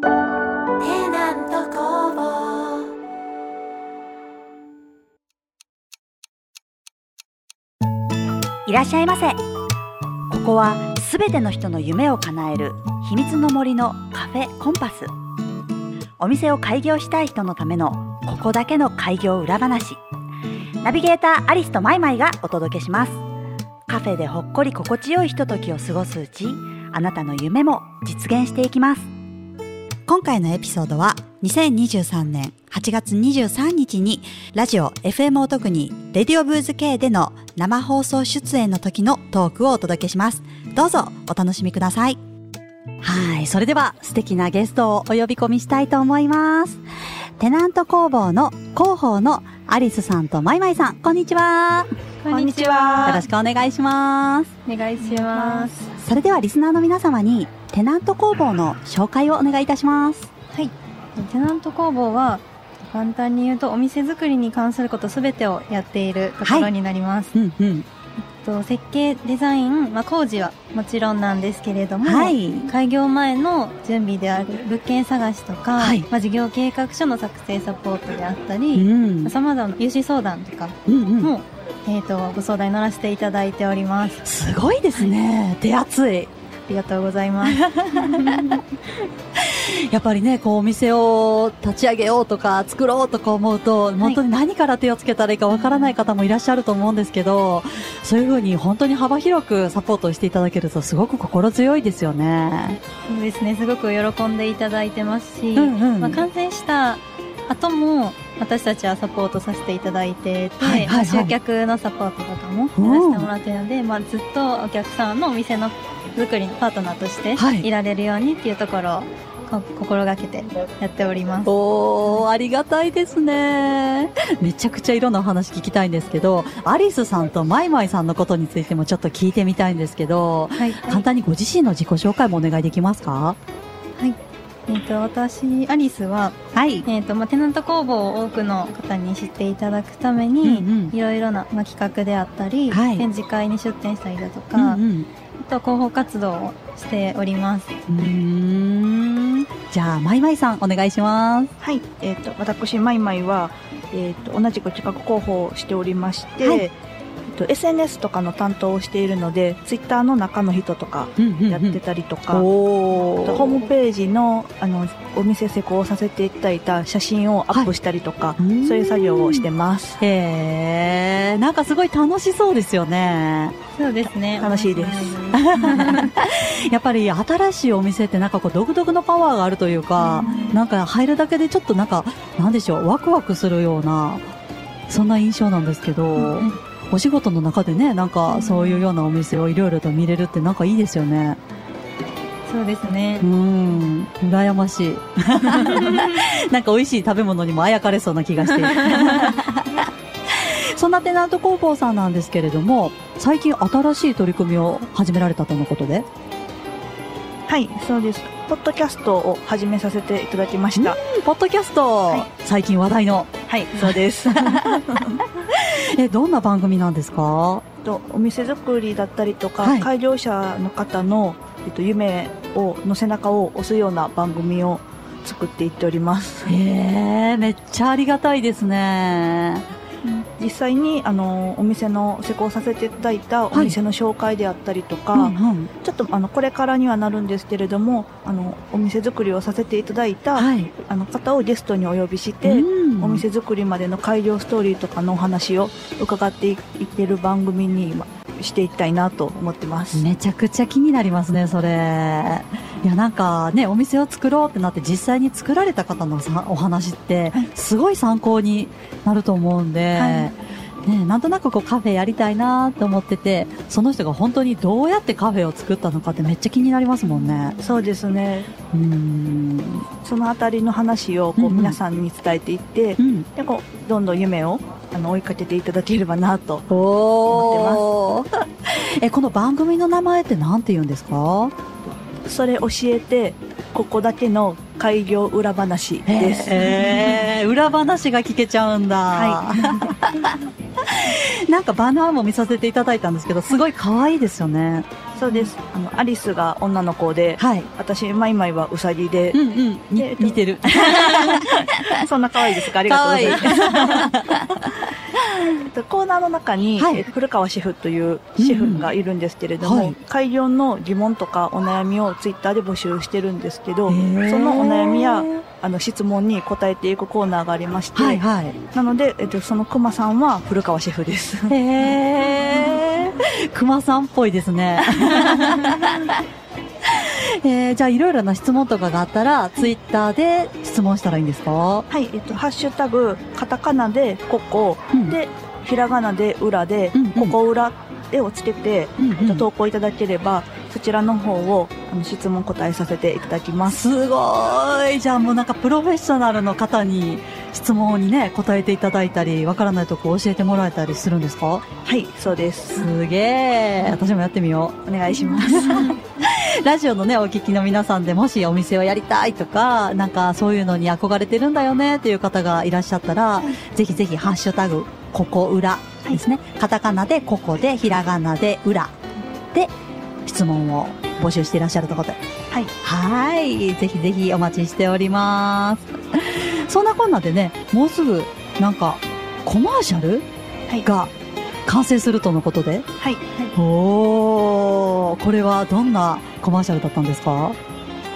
テナント工房。いらっしゃいませ。ここはすべての人の夢を叶える秘密の森のカフェコンパス。お店を開業したい人のためのここだけの開業裏話。ナビゲーターアリスとマイマイがお届けします。カフェでほっこり心地よいひとときを過ごすうちあなたの夢も実現していきます。今回のエピソードは2023年8月23日にラジオ FM お特にレディオブーズ K での生放送出演の時のトークをお届けします。どうぞお楽しみください。はいそれでは素敵なゲストをお呼び込みしたいと思います。テナント工房の広報のアリスさんとマイマイさん。こんにちは。こんにちよろは。しくお願いします。お願いします。それではリスナーの皆様にテナント工房の紹介をお願いいたします。はい。テナント工房は、簡単に言うとお店作りに関することすべてをやっているところになります。うんうん。と設計、デザイン、まあ、工事はもちろんなんですけれども、はい。開業前の準備である物件探しとか、はい。まあ、事業計画書の作成サポートであったうり、ん。さまざまな融資相談とかうんうん。も、えっ、と、ご相談に乗らせていただいております。すごいですね。手厚い。ありがとうございます。やっぱりね、こうお店を立ち上げようとか作ろうとか思うと、本当に何から手をつけたらいいかわからない方もいらっしゃると思うんですけど、そういうふうに本当に幅広くサポートしていただけるとすごく心強いですよね。そうですね、すごく喜んでいただいてますし、うんうんまあ、完成した後も私たちはサポートさせていただいてて、はいはいはい。まあ集客のサポートとかもやらせてもらってるので、まあ、ずっとお客さんのお店の作りのパートナーとしてはい。いられるようにっていうところをこ心がけてやっております。おー、ありがたいですね。めちゃくちゃいろんなお話聞きたいんですけど、アリスさんとマイマイさんのことについてもちょっと聞いてみたいんですけど、はい、簡単にご自身の自己紹介もお願いできますか？えっ、と、私、アリスは、はい。えっ、と、まあ、テナント工房を多くの方に知っていただくためうんに、うんいろいろな、まあ、企画であったり、はい展示会に出展したりだとか、うんうんあと広報活動をしております。うーんじゃあ、マイマイさん、お願いします。はい、えっ、と、私、マイマイは、えっ、と、同じく企画広報をしておりまして、はいと、SNS とかの担当をしているので、ツイッターの中の人とかやってたりとか、おあとホームページの、あの、お店施工させていただいた写真をアップしたりとか、い。そういう作業をしてます。へえ、なんかすごい楽しそうですよね。そうですね。楽しいです。やっぱり新しいお店ってなんかこう独特のパワーがあるというか、なんか入るだけでちょっとなんか、なんでしょう、ワクワクするような、そんな印象なんですけど、お仕事の中でね、なんかそういうようなお店をいろいろと見れるってなんかいいですよね。そうですねう。ん、羨ましい。なんか美味しい食べ物にもあやかれそうな気がして。そんなテナント工房さんなんですけれども、最近新しい取り組みを始められたとのことで？はい、そうです。ポッドキャストを始めさせていただきました。ポッドキャスト、い最近話題の。はい、そうです。え、どんな番組なんですか？とお店作りだったりとか、はい開業者の方の、えっと、夢をの背中を押すような番組を作っていっておりますへえ、めっちゃありがたいですね。実際にあのお店の施工させていただいたお店の紹介であったりとか、うんうんちょっとあのこれからにはなるんですけれどもあのお店作りをさせていただいた、はい。あの方をゲストにお呼びして、うんお店作りまでの開業ストーリーとかのお話を伺っていってる番組に今していきたいなと思ってます。めちゃくちゃ気になりますね、それ。いや、なんかね、お店を作ろうってなって実際に作られた方のさお話ってはい、すごい参考になると思うんで、はいね、なんとなくこうカフェやりたいなと思ってて、その人が本当にどうやってカフェを作ったのかってめっちゃ気になりますもんね。そうですね。うん。そのあたりの話をこうんううん皆さんに伝えていって、うん。でこうどんどん夢をあの追いかけていただければなと。おー。え、この番組の名前って何て言うんですか？それ教えてここだけの開業裏話です。えー、裏話が聞けちゃうんだ。は なんかバナーも見させていただいたんですけど、すごい可愛いですよね。そうです。あの、アリスが女の子で、はい。私、マイマイはウサギでう、んうん。にえっと似てる。そんな可愛いですかありがとうございます。えっとコーナーの中に、はいえっと古川シェフというシェフがいるんですけれども、うんはい開業の疑問とかお悩みをツイッターで募集してるんですけど、そのお悩みやあの質問に答えていくコーナーがありまして、はいはい。なので、えっと、そのクマさんは古川シェフです。へえ。熊さんっぽいですね。えー、じゃあいろいろな質問とかがあったら、ツイッターで質問したらいいんですか？はい、えっと、ハッシュタグ、カタカナでココ、うんで、ひらがなで裏で、うんうんココ裏でをつけて、うんえっと、投稿いただければ、そちらの方をあの質問答えさせていただきます。すごいじゃあもうなんかプロフェッショナルの方に質問にね、答えていただいたり、わからないとこ教えてもらえたりするんですか？はい、そうです。すげえ私もやってみよお願いします。う。ラジオのね、お聞きの皆さんでもしお店をやりたいとか、なんかそういうのに憧れてるんだよねっていう方がいらっしゃったら、ぜひぜひハッシュタグ、ここ裏ですね。カタカナでここで、ひらがなで裏で質問を募集していらっしゃるということで。はい。はい。ぜひぜひお待ちしております。そんなこんなでね、もうすぐ、なんか、コマーシャルはい。が完成するとのことで。はい。おー、これはどんなコマーシャルだったんですか？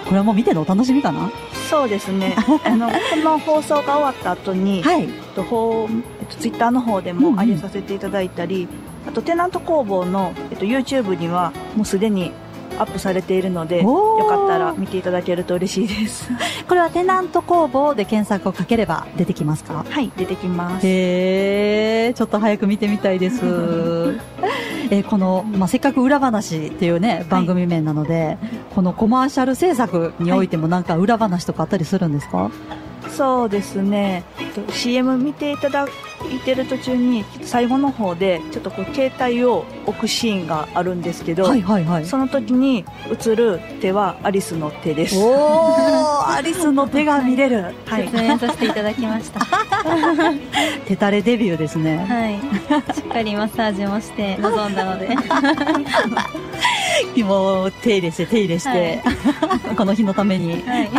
これはもう見てのお楽しみかな？そうですね。あの、この放送が終わった後に、はい。と、ほうえっと、ツイッターの方でうんうんも上げさせていただいたり、あと、テナント工房の、えっと、YouTube には、もうすでにアップされているので、よかったら見ていただけると嬉しいです。これはテナント工房で検索をかければ出てきますか？はい、出てきます。へー、ちょっと早く見てみたいです。えーこの、まあ、せっかく裏話っていうね、番組名なので、このコマーシャル制作においてもなんか裏話とかあったりするんですか、そうですね。えっと CM 見ていただいてる途中に、最後の方で、ちょっとこう、携帯を置くシーンがあるんですけど、はいはいはい。その時に映る手はアリスの手です。おー、アリスの手が見れる。はい出。演させていただきました。手垂れデビューですね。はい。しっかりマッサージもして臨んだので。もう手入れして手入れして、この日のために。はい。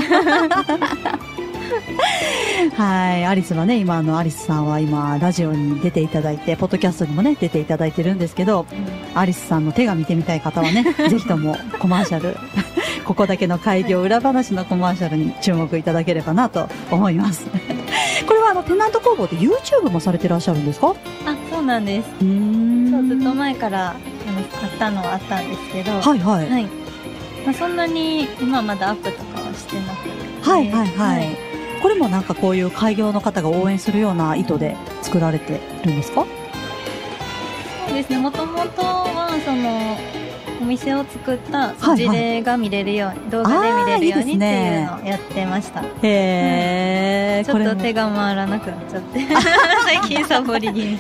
はい。アリスはね、今あの、アリスさんは今、ラジオに出ていただいて、ポッドキャストにもね、出ていただいてるんですけど、アリスさんの手が見てみたい方はね、ぜひともコマーシャル、ここだけの開業裏話のコマーシャルに注目いただければなと思います。これはあの、テナント工房で YouTube もされてらっしゃるんですか？うあ、そうなんです。ーんそう、ずっと前から、あの、買ったのはあったんですけど。はいはい。はい。まあ、そんなに、今まだアップとかはしてなくて。はいはいはい。これもなんかこういう開業の方が応援するような意図で作られてるんですか？そうですね。もともとは、その、お店を作ったはい事例が見れるように、動画で見れるようにっていうのをやってました。へー、ちょっと手が回らなくなっちゃって。最近サボり気味。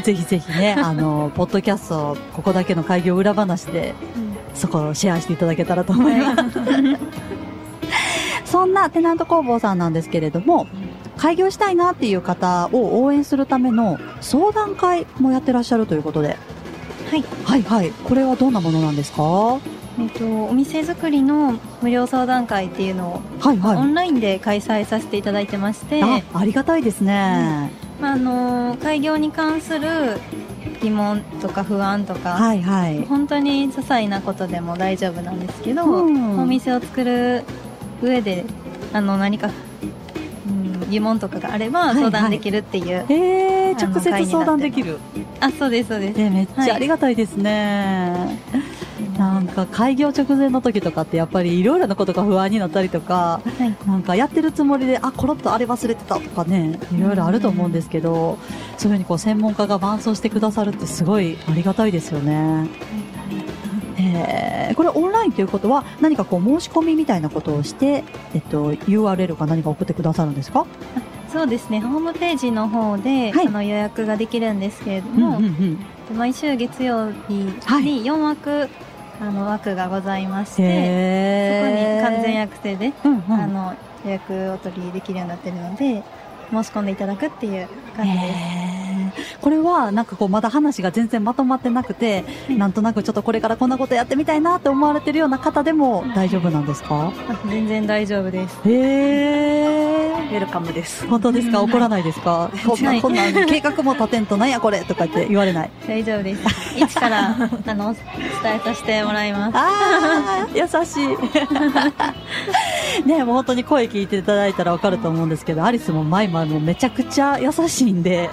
ぜひぜひね、あの、ポッドキャスト、ここだけの開業裏話で、そこをシェアしていただけたらと思います。そんなテナント工房さんなんですけれども、開業したいなっていう方を応援するための相談会もやってらっしゃるということで。はい。はいはい。これはどんなものなんですか？はえっと、お店作りの無料相談会っていうのを、いはい。オンラインで開催させていただいてまして、あ、ありがたいですね。まあ、あの開業に関する疑問とか不安とか、はいはい。本当に些細なことでも大丈夫なんですけど、うんお店を作る上であの何か、うん、疑問とかがあればはい相談できるっていう、えー、あの直接相談できる。あそうですそうです、えー、めっちはい。ゃありがたいですね。なんか開業直前の時とかってやっぱりいろいろなことが不安になったりとか、はい。なんかやってるつもりで、あ、コロッとあれ忘れてたとかね、いろいろあると思うんですけど、そういうふうにこう専門家が伴走してくださるってすごいありがたいですよね。えーこれオンラインということは何かこう申し込みみたいなことをして、えっと、URL か何か送ってくださるんですか？そうですね。ホームページの方で、はい。あの予約ができるんですけれどうんも、うんうん。毎週月曜日にはい。4枠、あの枠がございまして、そこに完全予約制で、うんうん。あの予約を取りできるようになってるので申し込んでいただくっていう感じです。これはなんかこうまだ話が全然まとまってなくて、なんとなくちょっとこれからこんなことやってみたいなって思われてるような方でも大丈夫なんですか？あ全然大丈夫です。へえ。ウェルカムです。本当ですか？うん怒らないですか？こんな、はいこんな 計画も立てんとなんやこれ？とかって言われない。大丈夫です。一から、あの、伝えさせてもらいます。ああ、優しい。ねもう本当に声聞いていただいたらわかると思うんですけど、アリスもマイマイもめちゃくちゃ優しいんで、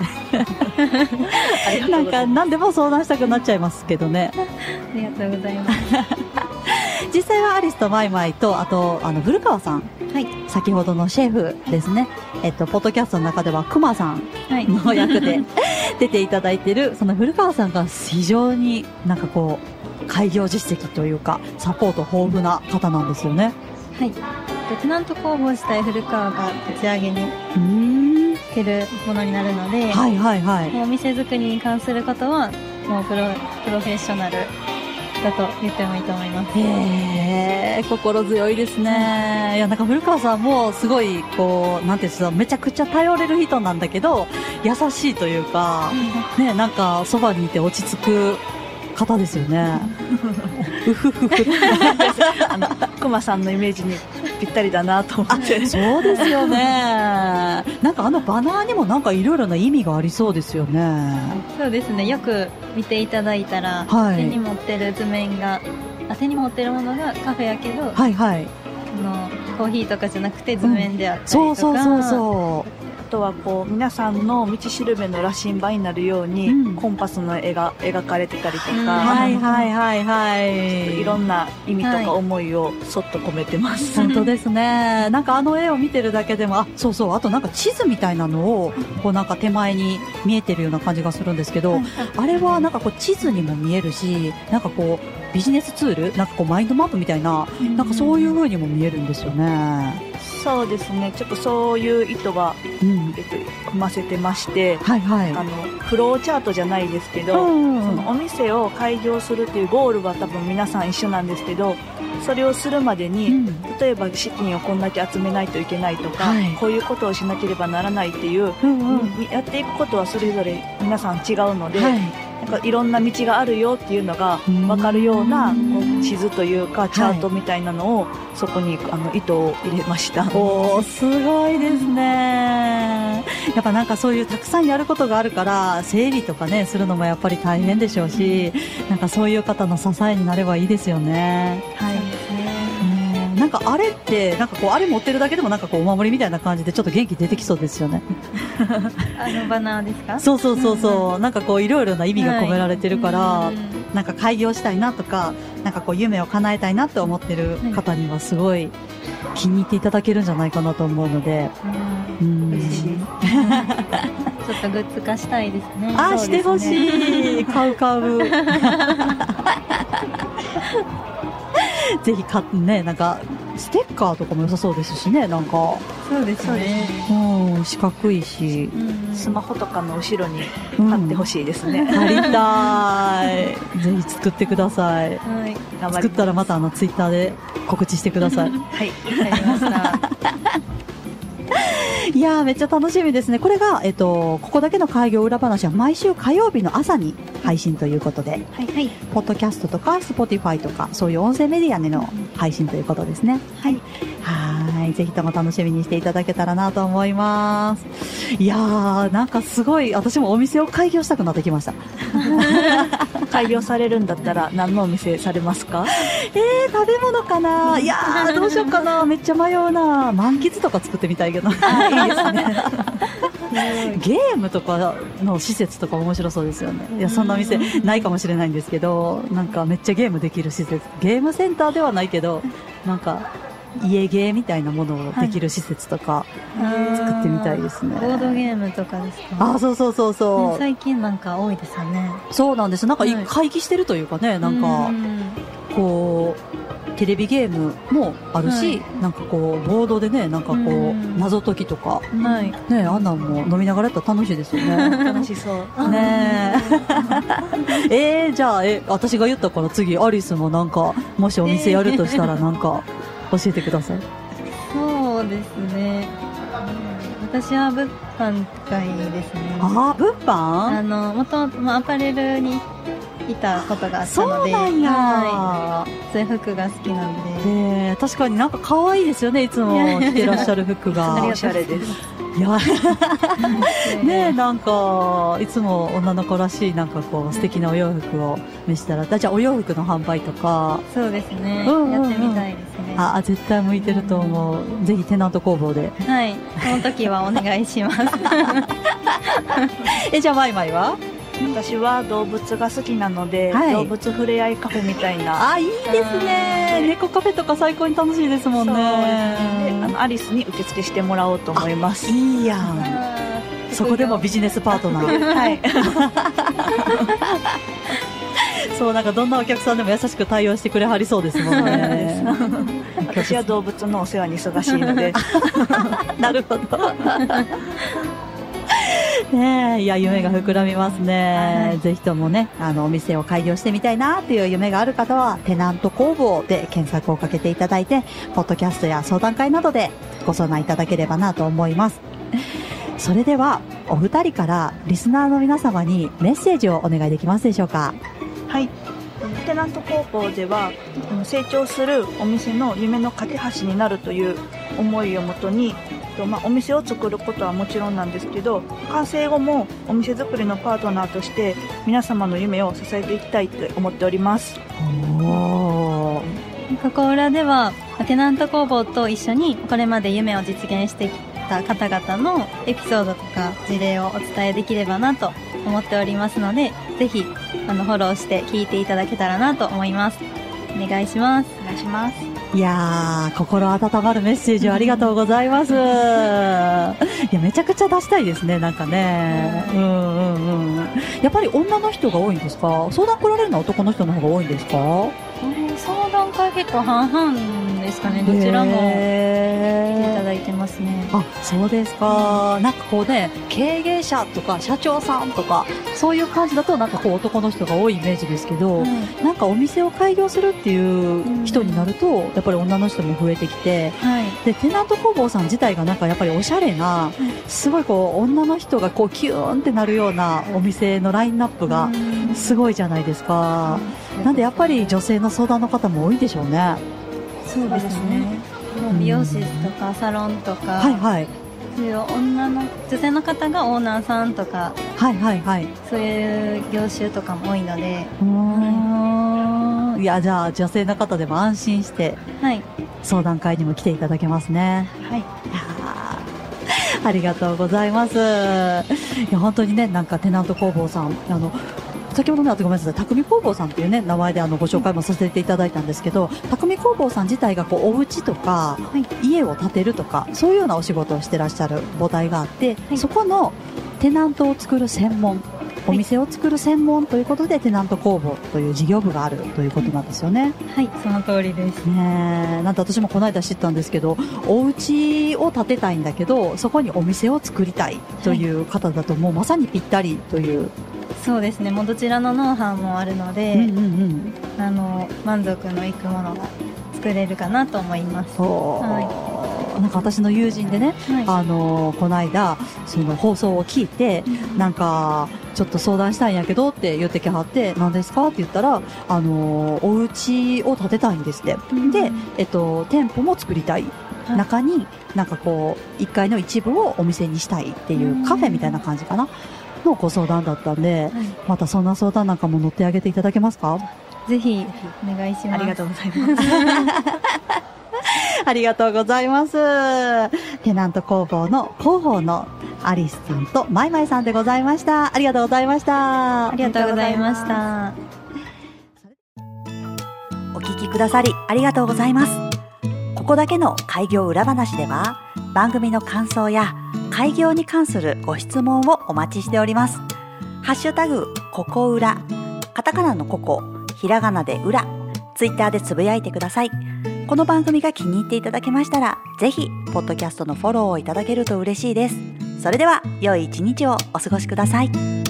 なんか何でも相談したくなっちゃいますけどね。ありがとうございます。実際はアリスとマイマイと、あと、あの、古川さん。はい。先ほどのシェフですね。えっと、ポッドキャストの中では、クマさんはい。の役で 出ていただいてる、その古川さんが非常になんかこう、開業実績というか、サポート豊富な方なんですよね。はい。テナント工房自体古川が立ち上げにうーん。してるものになるので、はいはいはい。お店作りに関することは、もうプロ、プロフェッショナルだと言ってもいいと思います。へえ、心強いですね。いや、なんか古川さんもすごい、こう、なんていうんですか、めちゃくちゃ頼れる人なんだけど、優しいというか、ね、なんかそばにいて落ち着く方ですよね。うふふふ。あの、くまさんのイメージにぴったりだなと思って。そうですよね。なんかあのバナーにもなんかいろいろな意味がありそうですよね。そうですね。よく見ていただいたら、はい手に持ってる図面が、あ手に持ってるものがカフェやけど、はいはい。あのコーヒーとかじゃなくて図面であったりとか、そうそうそうそあとはこう皆さんの道しるべの羅針盤になるように、うんコンパスの絵が描かれてたりとか、うんう。はいはいはいはい。いろんな意味とはいか思いをそっと込めてます。本当ですね。なんかあの絵を見てるだけでも、あ、そうそう、あとなんか地図みたいなのを、こうなんか手前に見えてるような感じがするんですけど、あれはなんかこう地図にも見えるし、なんかこうビジネスツールなんかこうマインドマップみたいな、なんかそういう風にも見えるんですよね。そうですね。ちょっとそういう意図は、うん。えっと、組ませてまして、はいはい。あの、フローチャートじゃないですけど、うんそのお店を開業するっていうゴールは多分皆さん一緒なんですけど、それをするまでに、うん例えば資金をこんだけ集めないといけないとか、はいこういうことをしなければならないっていう、うんうんやっていくことはそれぞれ皆さん違うので、はい。なんかいろんな道があるよっていうのがうん分かるような地図というかチャートみたいなのをそこにあの糸を入れました。おー、すごいですね。やっぱなんかそういうたくさんやることがあるから、整理とかね、するのもやっぱり大変でしょうし、なんかそういう方の支えになればいいですよね。はい。なんかあれって、なんかこう、あれ持ってるだけでもなんかこう、お守りみたいな感じでちょっと元気出てきそうですよね。あのバナーですか？そうそうそうそう。なんかこう、いろいろな意味が込められてるから、うんなんか開業したいなとか、なんかこう、夢を叶えたいなって思ってる方にはすごい気に入っていただけるんじゃないかなと思うので、うん嬉しいです。ちょっとグッズ化したいですね。あねしてほしい。買う買う。ぜひ買ってね、なんか、ステッカーとかも良さそうですしね、なんか。そうですね。うん、四角いし。うんスマホとかの後ろにうん貼ってほしいですね。貼りたい。ぜひ作ってください。はい。作ったらまたあの、ツイッターで告知してください。はい。わかりました。いやー、めっちゃ楽しみですね。これが、えっと、ここだけの開業裏話は毎週火曜日の朝に配信ということで、はい。はい。ポッドキャストとか、スポティファイとか、そういう音声メディアでの配信ということですね。はい。はーい。ぜひとも楽しみにしていただけたらなと思います。いやー、なんかすごい、私もお店を開業したくなってきました。開業されるんだったら何のお店されますか？えー、食べ物かな？いやー、どうしようかな。めっちゃ迷うな。満喫とか作ってみたいけど。あいいですね。ゲームとかの施設とか面白そうですよね。いや、そんなお店ないかもしれないんですけど、なんかめっちゃゲームできる施設。ゲームセンターではないけど、なんか、家ゲーみたいなものをできる施設とか作ってみたいですね。ボードゲームとかですか？あ、そうそうそうそう。最近なんか多いですよね。そうなんです。なんかいはい会議してるというかね、なんか、うんこう、テレビゲームもあるし、なんかこう、ボードでね、なんかこうう、ん謎解きとか、はい。ね、あんなんも飲みながらやったら楽しいですよね。楽しそう。ねえ。えー、じゃあ、え、私が言ったから次、アリスもなんか、もしお店やるとしたらなんか、教えてください。そうですね。私は物販会ですね。あ物あ販の、もともとまあアパレルにいたことがあったそので、うなんや、はい、そういう服が好きなので、確かになんか可愛いですよねいつも着てらっしゃる服が。おしゃれです。いや。ねなんかいつも女の子らしいなんかこう素敵なお洋服を見せたらじゃあお洋服の販売とか。そうですね、うんうんうん。やってみたいですね。あ絶対向いてると思う。ぜひテナント工房で。はい、その時はお願いします。えじゃあマイマイは？私は動物が好きなので、はい。動物ふれあいカフェみたいな。あいいですね。猫カフェとか最高に楽しいですもんね。ね。であのアリスに受付してもらおうと思います。いいやん。そこでもビジネスパートナー。はい。そうなんかどんなお客さんでも優しく対応してくれはりそうですもんね 私は動物のお世話に忙しいので、なるほど。ねえ、いや、夢が膨らみますね。はいぜひともね、あの、お店を開業してみたいなっていう夢がある方は、テナント工房で検索をかけていただいて、ポッドキャストや相談会などでご相談いただければなと思います。それでは、お二人からリスナーの皆様にメッセージをお願いできますでしょうか？はい。テナント工房では成長するお店の夢の架け橋になるという思いをもとに、まあ、お店を作ることはもちろんなんですけど完成後もお店作りのパートナーとして皆様の夢を支えていきたいと思っております。ここ裏ではテナント工房と一緒にこれまで夢を実現してきた方々のエピソードとか事例をお伝えできればなと思っておりますのでぜひあのフォローして聞いていただけたらなと思いますお願いしますお願いしますいやー、心温まるメッセージをありがとうございます。いや、めちゃくちゃ出したいですね、なんかね。うんうんうん。やっぱり女の人が多いんですか？相談来られるのは男の人の方が多いんですか？相談会結構半々ですかねどちらも来ていただいてますね。あ、そうですか。なんかこうね、経営者とか社長さんとか、そういう感じだとなんかこう男の人が多いイメージですけど、なんかお店を開業するっていう人になると、やっぱり女の人も増えてきて、はい。でテナント工房さん自体がなんかやっぱりおしゃれな、すごいこう女の人がこうキューンってなるようなお店のラインナップがうん。すごいじゃないですか。なんでやっぱり女性の相談の方も多いでしょうね。そうですねもう美容室とかサロンとか、はいはい。そういう女の女性の方がオーナーさんとかはいはいはい。そういう業種とかも多いので。いや、じゃあ女性の方でも安心してはい相談会にも来ていただけますね。はい ありがとうございます。いや、本当にね、なんかテナント工房さん、あの、先ほどね、あとごめんなさい、匠工房さんっていうね、名前であの、ご紹介もさせていただいたんですけど、匠工房さん自体がこう、お家とか、家を建てるとか、そういうようなお仕事をしてらっしゃる母体があって、はい。そこのテナントを作る専門、お店を作る専門ということで、テナント工房という事業部があるということなんですよね。はいその通りです。ねえ。なんて私もこの間知ったんですけどお家を建てたいんだけどそこにお店を作りたいという方だと、もうまさにぴったりという、そうですね。もうどちらのノウハウもあるので、うんうんうん。あの満足のいくものが作れるかなと思います。はなんか私の友人でね、はい。あのこの間その放送を聞いてなんかちょっと相談したいんやけどって言ってきはって何ですか？って言ったらあのお家を建てたいんですって、うん。で、えっと、店舗も作りたい。はい。中になんかこう1階の一部をお店にしたいっていうカフェみたいな感じかなのご相談だったんではい。またそんな相談なんかも乗ってあげていただけますか？ぜひお願いします。ありがとうございます。ありがとうございます。テナント工房の広報のアリスさんとマイマイさんでございました。ありがとうございました。ありがとうございました。お聞きくださりありがとうございます。ここだけの開業裏話では番組の感想や開業に関するご質問をお待ちしております。ハッシュタグ、ここ裏、カタカナのここ、ひらがなで裏、ツイッターでつぶやいてください。この番組が気に入っていただけましたら、ぜひ、ポッドキャストのフォローをいただけると嬉しいです。それでは、良い一日をお過ごしください。